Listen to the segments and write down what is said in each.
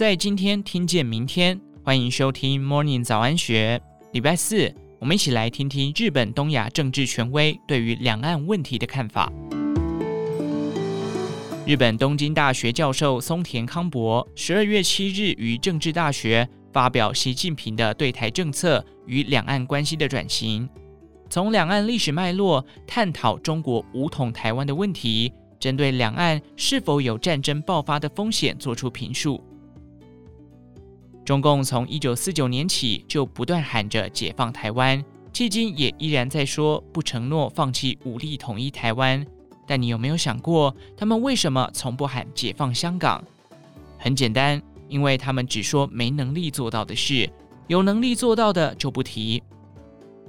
在今天听见明天，欢迎收听 Morning 早安学。礼拜四，我们一起来听听日本东亚政治权威对于两岸问题的看法。日本东京大学教授松田康博十二月七日于政治大学发表习近平的对台政策与两岸关系的转型，从两岸历史脉络探讨中国武统台湾的问题，针对两岸是否有战争爆发的风险作出评述。中共从一九四九年起就不断喊着解放台湾，迄今也依然在说不承诺放弃武力统一台湾。但你有没有想过，他们为什么从不喊解放香港？很简单，因为他们只说没能力做到的事，有能力做到的就不提。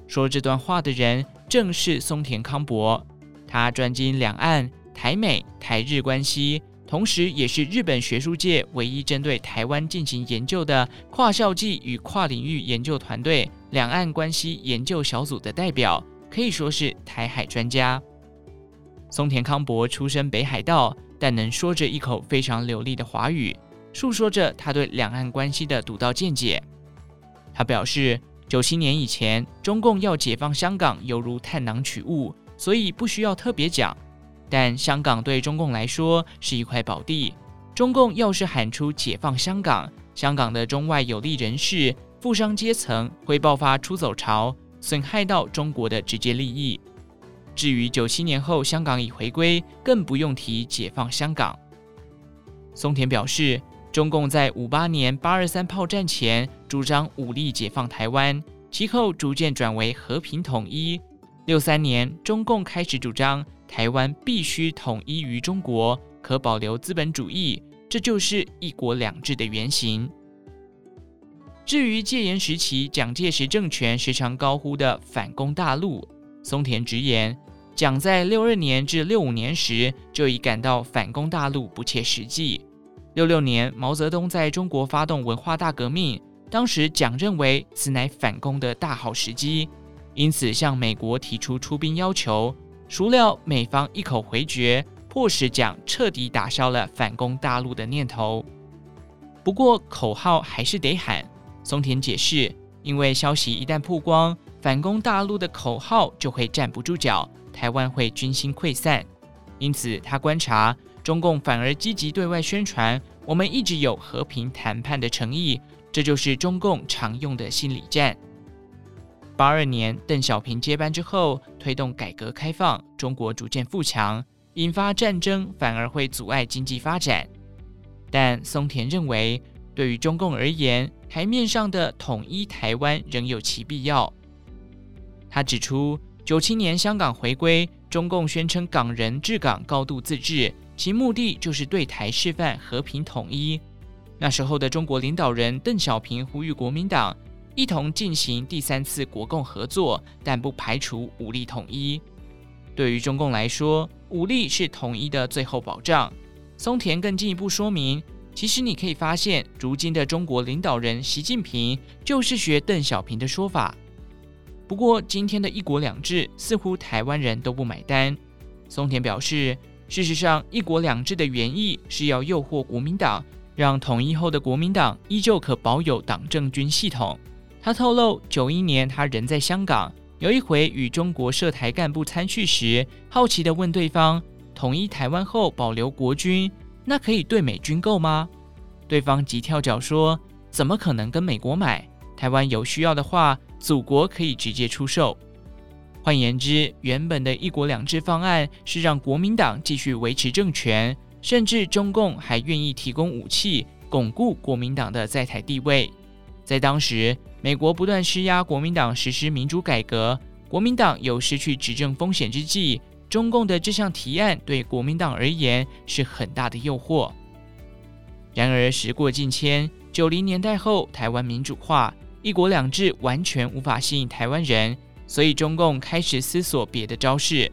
说这段话的人正是松田康博，他专精两岸、台美、台日关系。同时，也是日本学术界唯一针对台湾进行研究的跨校际与跨领域研究团队——两岸关系研究小组的代表，可以说是台海专家。松田康博出身北海道，但能说着一口非常流利的华语，述说着他对两岸关系的独到见解。他表示，九七年以前，中共要解放香港犹如探囊取物，所以不需要特别讲。但香港对中共来说是一块宝地，中共要是喊出解放香港，香港的中外有利人士、富商阶层会爆发出走潮，损害到中国的直接利益。至于九七年后香港已回归，更不用提解放香港。松田表示，中共在五八年八二三炮战前主张武力解放台湾，其后逐渐转为和平统一。六三年，中共开始主张。台湾必须统一于中国，可保留资本主义，这就是一国两制的原型。至于戒严时期蒋介石政权时常高呼的反攻大陆，松田直言，蒋在六二年至六五年时就已感到反攻大陆不切实际。六六年毛泽东在中国发动文化大革命，当时蒋认为此乃反攻的大好时机，因此向美国提出出兵要求。孰料美方一口回绝，迫使蒋彻底打消了反攻大陆的念头。不过口号还是得喊。松田解释，因为消息一旦曝光，反攻大陆的口号就会站不住脚，台湾会军心溃散。因此他观察中共反而积极对外宣传，我们一直有和平谈判的诚意，这就是中共常用的心理战。八二年，邓小平接班之后，推动改革开放，中国逐渐富强，引发战争反而会阻碍经济发展。但松田认为，对于中共而言，台面上的统一台湾仍有其必要。他指出，九七年香港回归，中共宣称港人治港高度自治，其目的就是对台示范和平统一。那时候的中国领导人邓小平呼吁国民党。一同进行第三次国共合作，但不排除武力统一。对于中共来说，武力是统一的最后保障。松田更进一步说明，其实你可以发现，如今的中国领导人习近平就是学邓小平的说法。不过，今天的一国两制似乎台湾人都不买单。松田表示，事实上，一国两制的原意是要诱惑国民党，让统一后的国民党依旧可保有党政军系统。他透露，九一年他人在香港，有一回与中国涉台干部参叙时，好奇地问对方：统一台湾后保留国军，那可以对美军购吗？对方急跳脚说：怎么可能跟美国买？台湾有需要的话，祖国可以直接出售。换言之，原本的一国两制方案是让国民党继续维持政权，甚至中共还愿意提供武器，巩固国民党的在台地位。在当时，美国不断施压国民党实施民主改革，国民党有失去执政风险之际，中共的这项提案对国民党而言是很大的诱惑。然而时过境迁，九零年代后，台湾民主化，一国两制完全无法吸引台湾人，所以中共开始思索别的招式。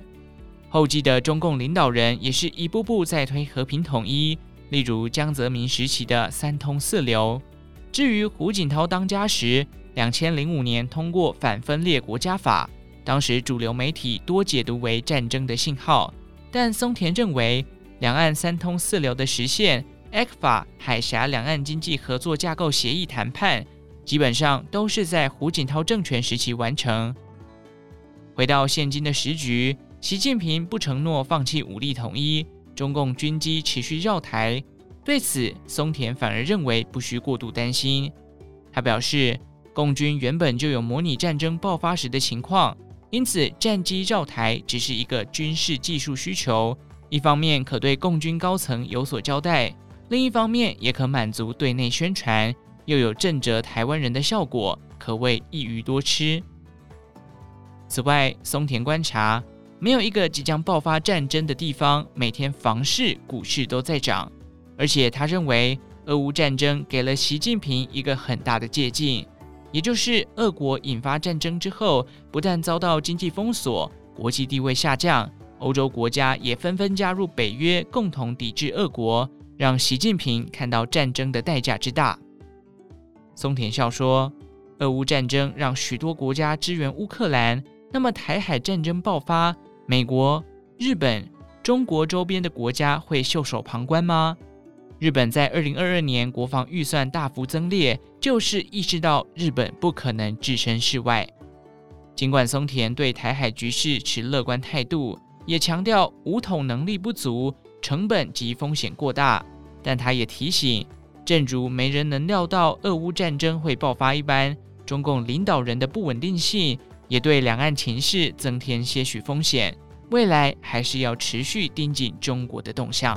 后继的中共领导人也是一步步在推和平统一，例如江泽民时期的三通四流。至于胡锦涛当家时，两千零五年通过反分裂国家法，当时主流媒体多解读为战争的信号，但松田认为，两岸三通四流的实现 ECFA 海峡两岸经济合作架构协议谈判，基本上都是在胡锦涛政权时期完成。回到现今的时局，习近平不承诺放弃武力统一，中共军机持续绕台，对此松田反而认为不需过度担心。他表示，共军原本就有模拟战争爆发时的情况，因此战机绕台只是一个军事技术需求，一方面可对共军高层有所交代，另一方面也可满足对内宣传，又有震慑台湾人的效果，可谓一鱼多吃。此外，松田观察，没有一个即将爆发战争的地方，每天房市、股市都在涨，而且他认为。俄乌战争给了习近平一个很大的借鉴，也就是俄国引发战争之后，不但遭到经济封锁，国际地位下降，欧洲国家也纷纷加入北约，共同抵制俄国，让习近平看到战争的代价之大。松田笑说：“俄乌战争让许多国家支援乌克兰，那么台海战争爆发，美国、日本、中国周边的国家会袖手旁观吗？”日本在二零二二年国防预算大幅增列，就是意识到日本不可能置身事外。尽管松田对台海局势持乐观态度，也强调武统能力不足、成本及风险过大，但他也提醒，正如没人能料到俄乌战争会爆发一般，中共领导人的不稳定性也对两岸情势增添些许风险。未来还是要持续盯紧中国的动向。